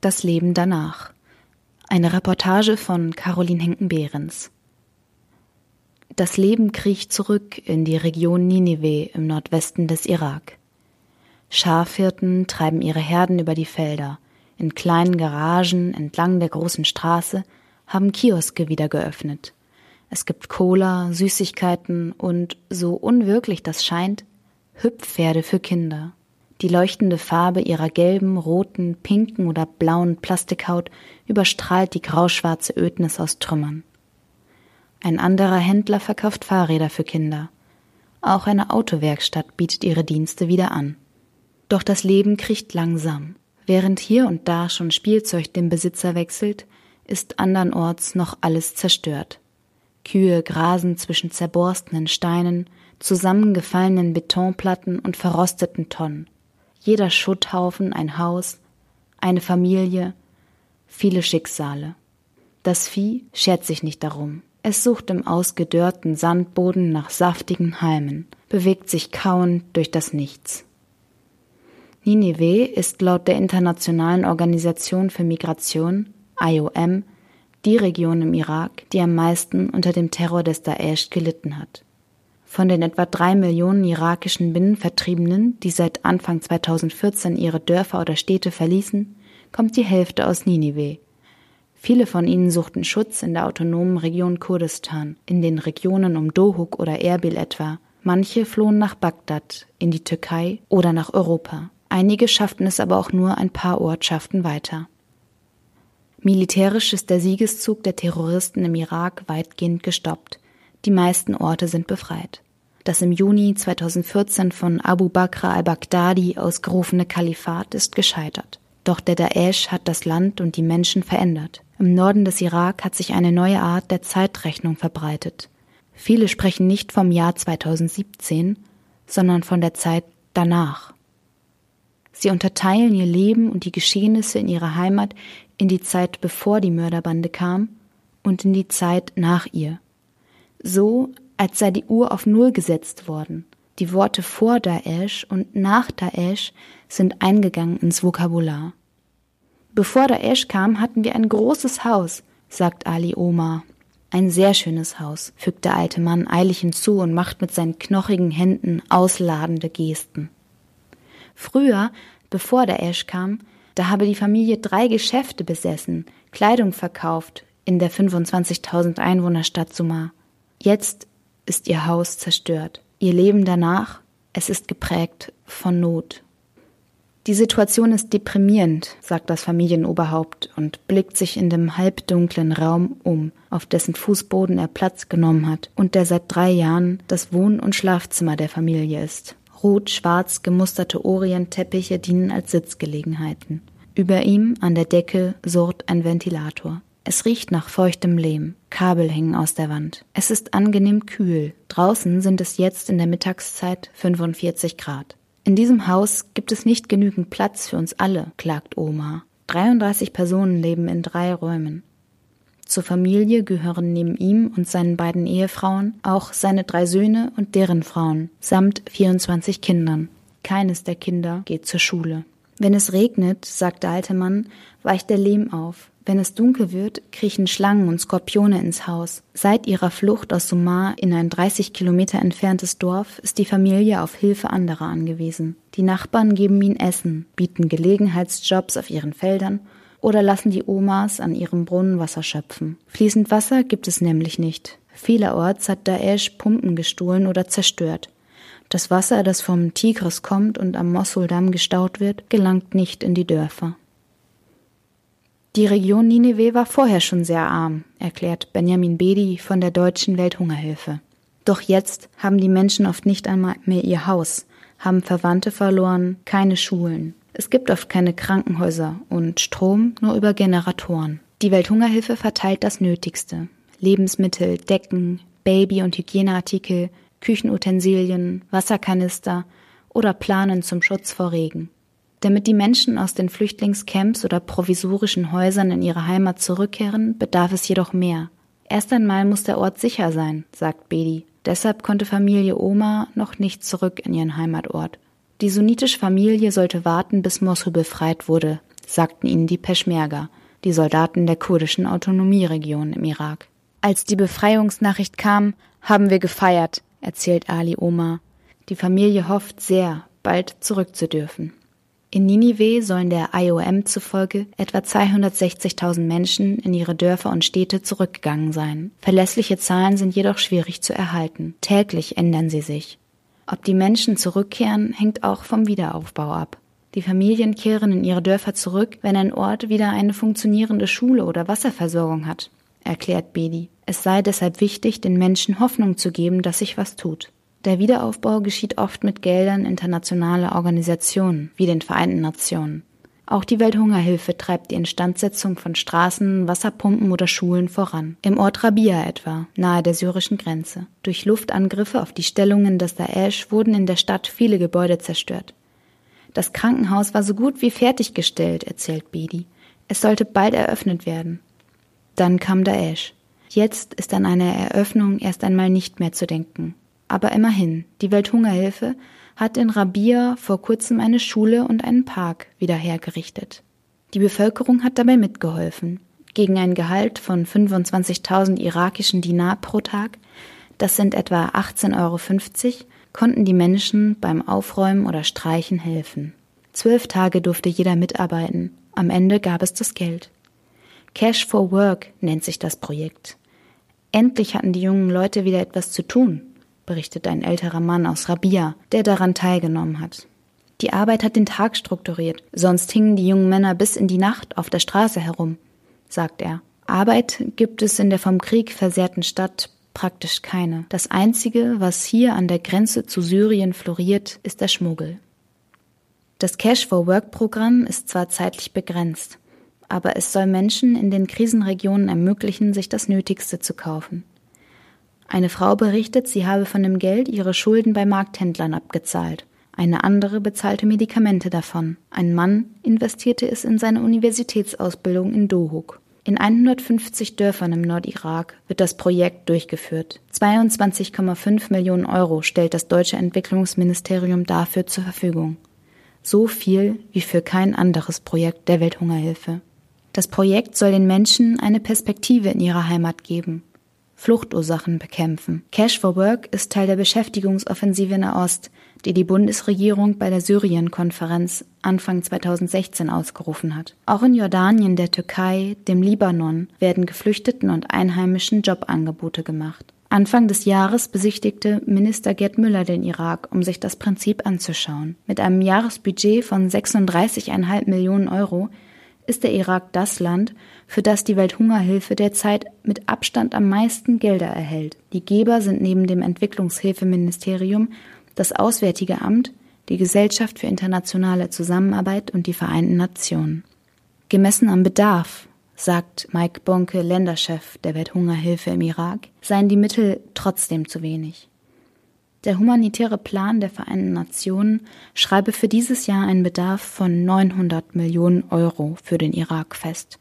Das Leben danach. Eine Reportage von Caroline Henken-Behrens. Das Leben kriecht zurück in die Region Ninive im Nordwesten des Irak. Schafhirten treiben ihre Herden über die Felder. In kleinen Garagen entlang der großen Straße haben Kioske wieder geöffnet. Es gibt Cola, Süßigkeiten und, so unwirklich das scheint, Hüpfpferde für Kinder. Die leuchtende Farbe ihrer gelben, roten, pinken oder blauen Plastikhaut überstrahlt die grauschwarze Ödnis aus Trümmern. Ein anderer Händler verkauft Fahrräder für Kinder. Auch eine Autowerkstatt bietet ihre Dienste wieder an. Doch das Leben kriecht langsam. Während hier und da schon Spielzeug den Besitzer wechselt, ist andernorts noch alles zerstört. Kühe grasen zwischen zerborstenen Steinen, zusammengefallenen Betonplatten und verrosteten Tonnen jeder Schutthaufen ein Haus, eine Familie, viele Schicksale. Das Vieh schert sich nicht darum. Es sucht im ausgedörrten Sandboden nach saftigen Halmen, bewegt sich kauend durch das Nichts. Ninive ist laut der Internationalen Organisation für Migration, IOM, die Region im Irak, die am meisten unter dem Terror des Daesh gelitten hat. Von den etwa drei Millionen irakischen Binnenvertriebenen, die seit Anfang 2014 ihre Dörfer oder Städte verließen, kommt die Hälfte aus Ninive. Viele von ihnen suchten Schutz in der autonomen Region Kurdistan, in den Regionen um Dohuk oder Erbil etwa. Manche flohen nach Bagdad, in die Türkei oder nach Europa. Einige schafften es aber auch nur ein paar Ortschaften weiter. Militärisch ist der Siegeszug der Terroristen im Irak weitgehend gestoppt. Die meisten Orte sind befreit. Das im Juni 2014 von Abu Bakr al-Baghdadi ausgerufene Kalifat ist gescheitert. Doch der Daesh hat das Land und die Menschen verändert. Im Norden des Irak hat sich eine neue Art der Zeitrechnung verbreitet. Viele sprechen nicht vom Jahr 2017, sondern von der Zeit danach. Sie unterteilen ihr Leben und die Geschehnisse in ihrer Heimat in die Zeit bevor die Mörderbande kam und in die Zeit nach ihr so als sei die Uhr auf Null gesetzt worden. Die Worte vor Daesh und nach Daesh sind eingegangen ins Vokabular. Bevor Daesh kam, hatten wir ein großes Haus, sagt Ali Omar. Ein sehr schönes Haus, fügt der alte Mann eilig hinzu und macht mit seinen knochigen Händen ausladende Gesten. Früher, bevor Daesh kam, da habe die Familie drei Geschäfte besessen, Kleidung verkauft in der 25.000 Einwohnerstadt Sumar. Jetzt ist ihr Haus zerstört. Ihr Leben danach, es ist geprägt von Not. Die Situation ist deprimierend, sagt das Familienoberhaupt und blickt sich in dem halbdunklen Raum um, auf dessen Fußboden er Platz genommen hat und der seit drei Jahren das Wohn- und Schlafzimmer der Familie ist. Rot-schwarz gemusterte Orientteppiche dienen als Sitzgelegenheiten. Über ihm an der Decke surrt ein Ventilator. Es riecht nach feuchtem Lehm. Kabel hängen aus der Wand. Es ist angenehm kühl. Draußen sind es jetzt in der Mittagszeit 45 Grad. In diesem Haus gibt es nicht genügend Platz für uns alle, klagt Oma. 33 Personen leben in drei Räumen. Zur Familie gehören neben ihm und seinen beiden Ehefrauen auch seine drei Söhne und deren Frauen samt 24 Kindern. Keines der Kinder geht zur Schule. Wenn es regnet, sagt der alte Mann, weicht der Lehm auf. Wenn es dunkel wird, kriechen Schlangen und Skorpione ins Haus. Seit ihrer Flucht aus Sumar in ein 30 Kilometer entferntes Dorf ist die Familie auf Hilfe anderer angewiesen. Die Nachbarn geben ihnen Essen, bieten Gelegenheitsjobs auf ihren Feldern oder lassen die Omas an ihrem Brunnen Wasser schöpfen. Fließend Wasser gibt es nämlich nicht. Vielerorts hat Daesh Pumpen gestohlen oder zerstört. Das Wasser, das vom Tigris kommt und am Mossuldamm gestaut wird, gelangt nicht in die Dörfer. Die Region Nineveh war vorher schon sehr arm, erklärt Benjamin Bedi von der Deutschen Welthungerhilfe. Doch jetzt haben die Menschen oft nicht einmal mehr ihr Haus, haben Verwandte verloren, keine Schulen. Es gibt oft keine Krankenhäuser und Strom nur über Generatoren. Die Welthungerhilfe verteilt das Nötigste. Lebensmittel, Decken, Baby- und Hygieneartikel, Küchenutensilien, Wasserkanister oder Planen zum Schutz vor Regen. Damit die Menschen aus den Flüchtlingscamps oder provisorischen Häusern in ihre Heimat zurückkehren, bedarf es jedoch mehr. Erst einmal muss der Ort sicher sein, sagt Bedi. Deshalb konnte Familie Oma noch nicht zurück in ihren Heimatort. Die sunnitische Familie sollte warten, bis Mosul befreit wurde, sagten ihnen die Peschmerga, die Soldaten der kurdischen Autonomieregion im Irak. Als die Befreiungsnachricht kam, haben wir gefeiert, erzählt Ali Omar. Die Familie hofft sehr, bald zurückzudürfen. In Ninive sollen der IOM zufolge etwa 260.000 Menschen in ihre Dörfer und Städte zurückgegangen sein. Verlässliche Zahlen sind jedoch schwierig zu erhalten. Täglich ändern sie sich. Ob die Menschen zurückkehren, hängt auch vom Wiederaufbau ab. Die Familien kehren in ihre Dörfer zurück, wenn ein Ort wieder eine funktionierende Schule oder Wasserversorgung hat, erklärt Bedi. Es sei deshalb wichtig, den Menschen Hoffnung zu geben, dass sich was tut. Der Wiederaufbau geschieht oft mit Geldern internationaler Organisationen wie den Vereinten Nationen. Auch die Welthungerhilfe treibt die Instandsetzung von Straßen, Wasserpumpen oder Schulen voran. Im Ort Rabia etwa, nahe der syrischen Grenze. Durch Luftangriffe auf die Stellungen des Daesh wurden in der Stadt viele Gebäude zerstört. Das Krankenhaus war so gut wie fertiggestellt, erzählt Bedi. Es sollte bald eröffnet werden. Dann kam Daesh. Jetzt ist an eine Eröffnung erst einmal nicht mehr zu denken. Aber immerhin, die Welthungerhilfe hat in Rabia vor kurzem eine Schule und einen Park wieder hergerichtet. Die Bevölkerung hat dabei mitgeholfen. Gegen ein Gehalt von 25.000 irakischen Dinar pro Tag, das sind etwa 18,50 Euro, konnten die Menschen beim Aufräumen oder Streichen helfen. Zwölf Tage durfte jeder mitarbeiten. Am Ende gab es das Geld. Cash for Work nennt sich das Projekt. Endlich hatten die jungen Leute wieder etwas zu tun berichtet ein älterer Mann aus Rabia, der daran teilgenommen hat. Die Arbeit hat den Tag strukturiert, sonst hingen die jungen Männer bis in die Nacht auf der Straße herum, sagt er. Arbeit gibt es in der vom Krieg versehrten Stadt praktisch keine. Das Einzige, was hier an der Grenze zu Syrien floriert, ist der Schmuggel. Das Cash for Work Programm ist zwar zeitlich begrenzt, aber es soll Menschen in den Krisenregionen ermöglichen, sich das Nötigste zu kaufen. Eine Frau berichtet, sie habe von dem Geld ihre Schulden bei Markthändlern abgezahlt. Eine andere bezahlte Medikamente davon. Ein Mann investierte es in seine Universitätsausbildung in Dohuk. In 150 Dörfern im Nordirak wird das Projekt durchgeführt. 22,5 Millionen Euro stellt das deutsche Entwicklungsministerium dafür zur Verfügung. So viel wie für kein anderes Projekt der Welthungerhilfe. Das Projekt soll den Menschen eine Perspektive in ihrer Heimat geben Fluchtursachen bekämpfen. Cash for Work ist Teil der Beschäftigungsoffensive in der Ost, die die Bundesregierung bei der Syrien-Konferenz Anfang 2016 ausgerufen hat. Auch in Jordanien, der Türkei, dem Libanon werden Geflüchteten und Einheimischen Jobangebote gemacht. Anfang des Jahres besichtigte Minister Gerd Müller den Irak, um sich das Prinzip anzuschauen. Mit einem Jahresbudget von 36,5 Millionen Euro ist der Irak das Land, für das die Welthungerhilfe derzeit mit Abstand am meisten Gelder erhält. Die Geber sind neben dem Entwicklungshilfeministerium das Auswärtige Amt, die Gesellschaft für internationale Zusammenarbeit und die Vereinten Nationen. Gemessen am Bedarf, sagt Mike Bonke, Länderchef der Welthungerhilfe im Irak, seien die Mittel trotzdem zu wenig. Der humanitäre Plan der Vereinten Nationen schreibe für dieses Jahr einen Bedarf von 900 Millionen Euro für den Irak fest.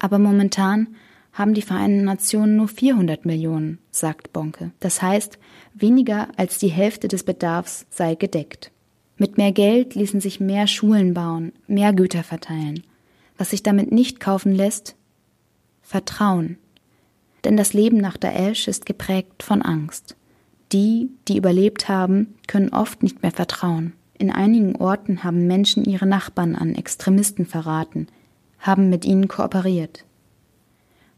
Aber momentan haben die Vereinten Nationen nur 400 Millionen, sagt Bonke. Das heißt, weniger als die Hälfte des Bedarfs sei gedeckt. Mit mehr Geld ließen sich mehr Schulen bauen, mehr Güter verteilen. Was sich damit nicht kaufen lässt? Vertrauen. Denn das Leben nach Daesh ist geprägt von Angst. Die, die überlebt haben, können oft nicht mehr vertrauen. In einigen Orten haben Menschen ihre Nachbarn an Extremisten verraten, haben mit ihnen kooperiert.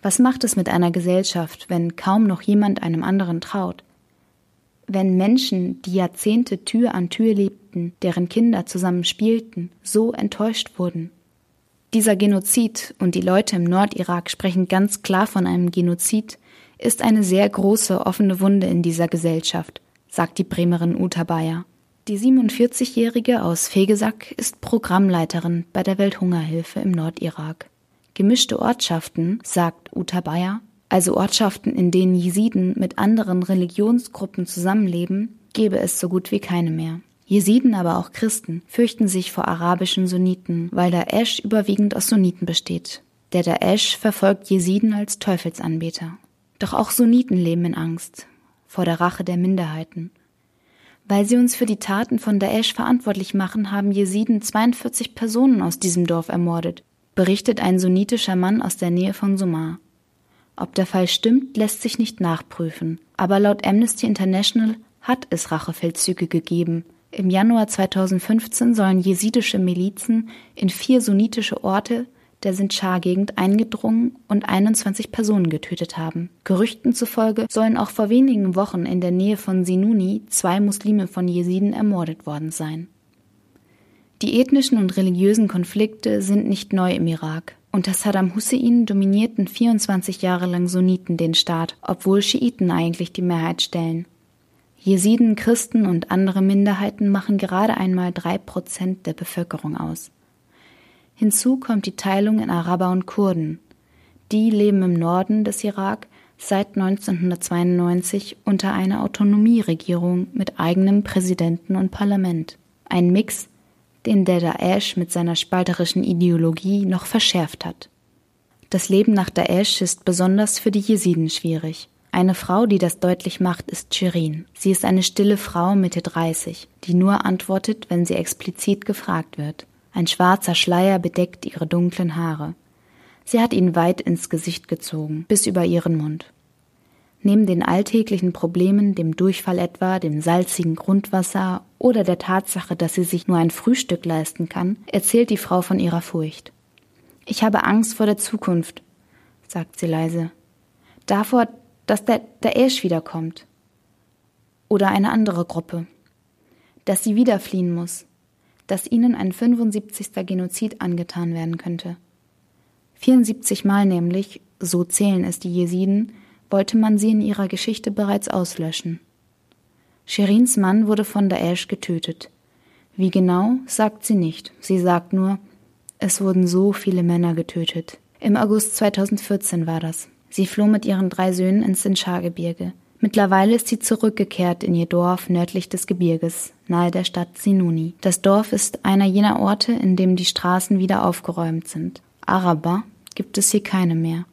Was macht es mit einer Gesellschaft, wenn kaum noch jemand einem anderen traut? Wenn Menschen, die Jahrzehnte Tür an Tür lebten, deren Kinder zusammen spielten, so enttäuscht wurden. Dieser Genozid, und die Leute im Nordirak sprechen ganz klar von einem Genozid, ist eine sehr große offene Wunde in dieser Gesellschaft, sagt die Bremerin Uta Bayer. Die 47-Jährige aus Fegesack ist Programmleiterin bei der Welthungerhilfe im Nordirak. Gemischte Ortschaften, sagt Uta Bayer, also Ortschaften, in denen Jesiden mit anderen Religionsgruppen zusammenleben, gebe es so gut wie keine mehr. Jesiden, aber auch Christen, fürchten sich vor arabischen Sunniten, weil Daesh überwiegend aus Sunniten besteht. Der Daesh verfolgt Jesiden als Teufelsanbeter. Doch auch Sunniten leben in Angst vor der Rache der Minderheiten. Weil sie uns für die Taten von Daesh verantwortlich machen, haben Jesiden 42 Personen aus diesem Dorf ermordet, berichtet ein sunnitischer Mann aus der Nähe von Sumar. Ob der Fall stimmt, lässt sich nicht nachprüfen, aber laut Amnesty International hat es Rachefeldzüge gegeben. Im Januar 2015 sollen jesidische Milizen in vier sunnitische Orte der Sinjar-Gegend eingedrungen und 21 Personen getötet haben. Gerüchten zufolge sollen auch vor wenigen Wochen in der Nähe von Sinuni zwei Muslime von Jesiden ermordet worden sein. Die ethnischen und religiösen Konflikte sind nicht neu im Irak. Unter Saddam Hussein dominierten 24 Jahre lang Sunniten den Staat, obwohl Schiiten eigentlich die Mehrheit stellen. Jesiden, Christen und andere Minderheiten machen gerade einmal drei Prozent der Bevölkerung aus. Hinzu kommt die Teilung in Araber und Kurden. Die leben im Norden des Irak seit 1992 unter einer Autonomieregierung mit eigenem Präsidenten und Parlament. Ein Mix, den der Daesh mit seiner spalterischen Ideologie noch verschärft hat. Das Leben nach Daesh ist besonders für die Jesiden schwierig. Eine Frau, die das deutlich macht, ist Shirin. Sie ist eine stille Frau Mitte 30, die nur antwortet, wenn sie explizit gefragt wird. Ein schwarzer Schleier bedeckt ihre dunklen Haare. Sie hat ihn weit ins Gesicht gezogen, bis über ihren Mund. Neben den alltäglichen Problemen, dem Durchfall etwa, dem salzigen Grundwasser oder der Tatsache, dass sie sich nur ein Frühstück leisten kann, erzählt die Frau von ihrer Furcht. Ich habe Angst vor der Zukunft, sagt sie leise. Davor, dass der Daesh wiederkommt. Oder eine andere Gruppe. Dass sie wieder fliehen muss, dass ihnen ein 75. Genozid angetan werden könnte. 74 Mal nämlich, so zählen es die Jesiden, wollte man sie in ihrer Geschichte bereits auslöschen. Sherins Mann wurde von Daesh getötet. Wie genau, sagt sie nicht. Sie sagt nur, es wurden so viele Männer getötet. Im August 2014 war das. Sie floh mit ihren drei Söhnen ins Sinchar-Gebirge. Mittlerweile ist sie zurückgekehrt in ihr Dorf nördlich des Gebirges, nahe der Stadt Sinuni. Das Dorf ist einer jener Orte, in dem die Straßen wieder aufgeräumt sind. Araber gibt es hier keine mehr.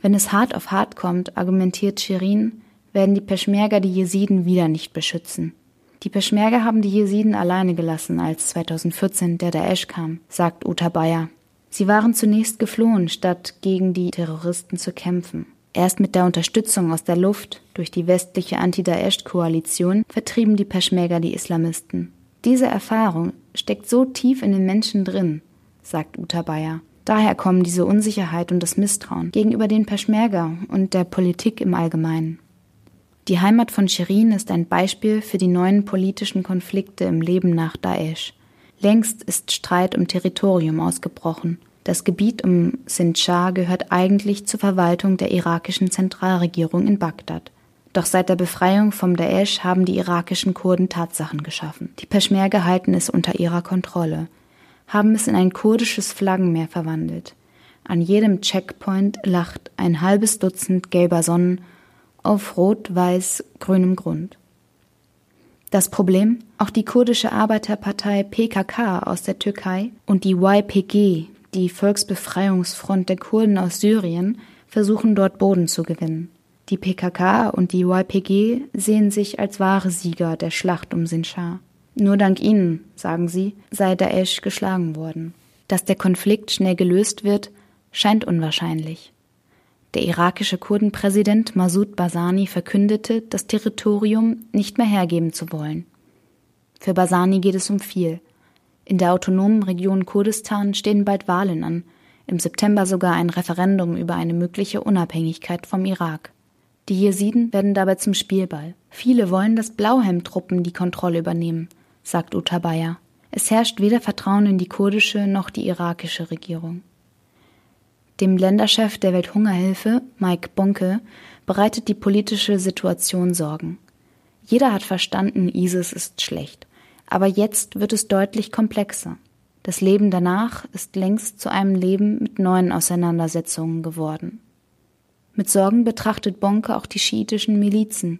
Wenn es hart auf hart kommt, argumentiert Shirin, werden die Peschmerga die Jesiden wieder nicht beschützen. Die Peschmerga haben die Jesiden alleine gelassen, als 2014 der Daesh kam, sagt Uta Bayer. Sie waren zunächst geflohen, statt gegen die Terroristen zu kämpfen. Erst mit der Unterstützung aus der Luft durch die westliche Anti-Daesh-Koalition vertrieben die Peschmerga die Islamisten. Diese Erfahrung steckt so tief in den Menschen drin, sagt Uta Bayer. Daher kommen diese Unsicherheit und das Misstrauen gegenüber den Peschmerga und der Politik im Allgemeinen. Die Heimat von Shirin ist ein Beispiel für die neuen politischen Konflikte im Leben nach Daesh. Längst ist Streit um Territorium ausgebrochen das Gebiet um Sinjar gehört eigentlich zur Verwaltung der irakischen Zentralregierung in Bagdad. Doch seit der Befreiung vom Daesh haben die irakischen Kurden Tatsachen geschaffen. Die Peschmerga halten es unter ihrer Kontrolle, haben es in ein kurdisches Flaggenmeer verwandelt. An jedem Checkpoint lacht ein halbes Dutzend gelber Sonnen auf rot-weiß-grünem Grund. Das Problem? Auch die kurdische Arbeiterpartei PKK aus der Türkei und die YPG die Volksbefreiungsfront der Kurden aus Syrien versuchen dort Boden zu gewinnen. Die PKK und die YPG sehen sich als wahre Sieger der Schlacht um Sinjar. Nur dank ihnen, sagen sie, sei Daesh geschlagen worden. Dass der Konflikt schnell gelöst wird, scheint unwahrscheinlich. Der irakische Kurdenpräsident Massoud Basani verkündete, das Territorium nicht mehr hergeben zu wollen. Für Basani geht es um viel. In der autonomen Region Kurdistan stehen bald Wahlen an, im September sogar ein Referendum über eine mögliche Unabhängigkeit vom Irak. Die Jesiden werden dabei zum Spielball. Viele wollen, dass Blauhelmtruppen die Kontrolle übernehmen, sagt Utabaya. Es herrscht weder Vertrauen in die kurdische noch die irakische Regierung. Dem Länderchef der Welthungerhilfe, Mike Bonke, bereitet die politische Situation Sorgen. Jeder hat verstanden, ISIS ist schlecht. Aber jetzt wird es deutlich komplexer. Das Leben danach ist längst zu einem Leben mit neuen Auseinandersetzungen geworden. Mit Sorgen betrachtet Bonke auch die schiitischen Milizen,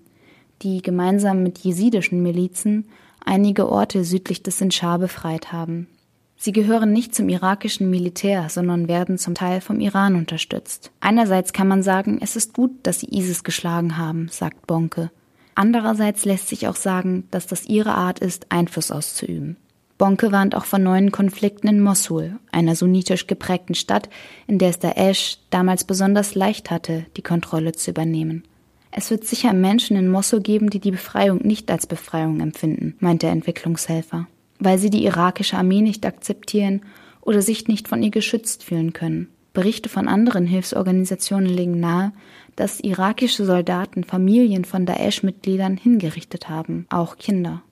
die gemeinsam mit jesidischen Milizen einige Orte südlich des Sinjar befreit haben. Sie gehören nicht zum irakischen Militär, sondern werden zum Teil vom Iran unterstützt. Einerseits kann man sagen, es ist gut, dass sie ISIS geschlagen haben, sagt Bonke. Andererseits lässt sich auch sagen, dass das ihre Art ist, Einfluss auszuüben. Bonke warnt auch von neuen Konflikten in Mosul, einer sunnitisch geprägten Stadt, in der es Daesh damals besonders leicht hatte, die Kontrolle zu übernehmen. Es wird sicher Menschen in Mosul geben, die die Befreiung nicht als Befreiung empfinden, meint der Entwicklungshelfer, weil sie die irakische Armee nicht akzeptieren oder sich nicht von ihr geschützt fühlen können. Berichte von anderen Hilfsorganisationen legen nahe, dass irakische Soldaten Familien von Daesh-Mitgliedern hingerichtet haben, auch Kinder.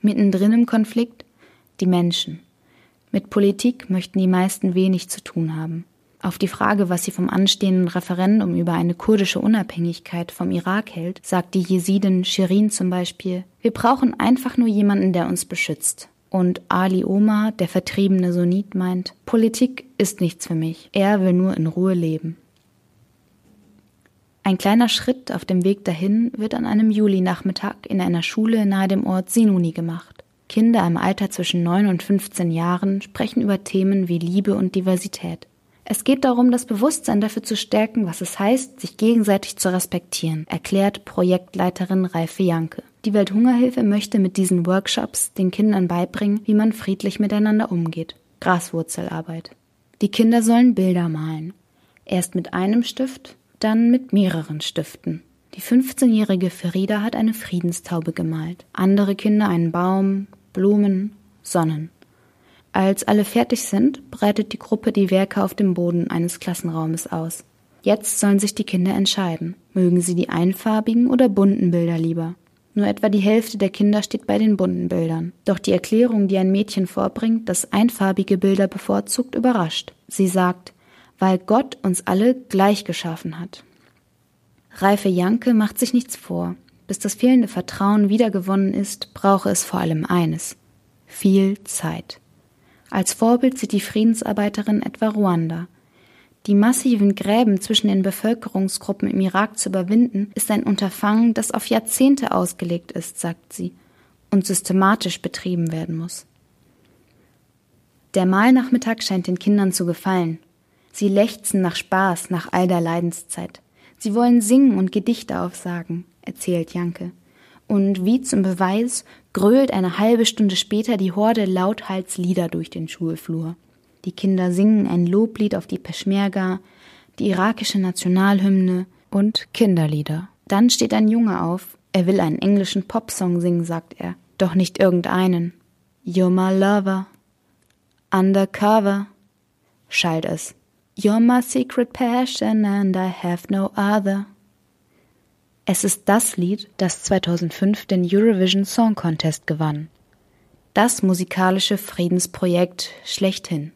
Mittendrin im Konflikt die Menschen. Mit Politik möchten die meisten wenig zu tun haben. Auf die Frage, was sie vom anstehenden Referendum über eine kurdische Unabhängigkeit vom Irak hält, sagt die Jesidin Shirin zum Beispiel, wir brauchen einfach nur jemanden, der uns beschützt. Und Ali Omar, der vertriebene Sunnit, meint, Politik ist nichts für mich, er will nur in Ruhe leben. Ein kleiner Schritt auf dem Weg dahin wird an einem Julinachmittag in einer Schule nahe dem Ort Sinuni gemacht. Kinder im Alter zwischen 9 und 15 Jahren sprechen über Themen wie Liebe und Diversität. Es geht darum, das Bewusstsein dafür zu stärken, was es heißt, sich gegenseitig zu respektieren, erklärt Projektleiterin Reife Janke. Die Welthungerhilfe möchte mit diesen Workshops den Kindern beibringen, wie man friedlich miteinander umgeht. Graswurzelarbeit. Die Kinder sollen Bilder malen. Erst mit einem Stift, dann mit mehreren Stiften. Die 15-jährige Ferida hat eine Friedenstaube gemalt. Andere Kinder einen Baum, Blumen, Sonnen. Als alle fertig sind, breitet die Gruppe die Werke auf dem Boden eines Klassenraumes aus. Jetzt sollen sich die Kinder entscheiden. Mögen sie die einfarbigen oder bunten Bilder lieber? Nur etwa die Hälfte der Kinder steht bei den bunten Bildern. Doch die Erklärung, die ein Mädchen vorbringt, das einfarbige Bilder bevorzugt, überrascht. Sie sagt, weil Gott uns alle gleich geschaffen hat. Reife Janke macht sich nichts vor. Bis das fehlende Vertrauen wiedergewonnen ist, brauche es vor allem eines. Viel Zeit. Als Vorbild sieht die Friedensarbeiterin etwa Ruanda. Die massiven Gräben zwischen den Bevölkerungsgruppen im Irak zu überwinden, ist ein Unterfangen, das auf Jahrzehnte ausgelegt ist, sagt sie, und systematisch betrieben werden muss. Der Mahlnachmittag scheint den Kindern zu gefallen. Sie lechzen nach Spaß nach all der Leidenszeit. Sie wollen singen und Gedichte aufsagen, erzählt Janke und wie zum Beweis grölt eine halbe Stunde später die Horde lauthals Lieder durch den Schulflur. Die Kinder singen ein Loblied auf die Peschmerga, die irakische Nationalhymne und Kinderlieder. Dann steht ein Junge auf. Er will einen englischen Popsong singen, sagt er. Doch nicht irgendeinen. You're my lover. Undercover. schallt es. You're my secret passion and I have no other. Es ist das Lied, das 2005 den Eurovision Song Contest gewann. Das musikalische Friedensprojekt schlechthin.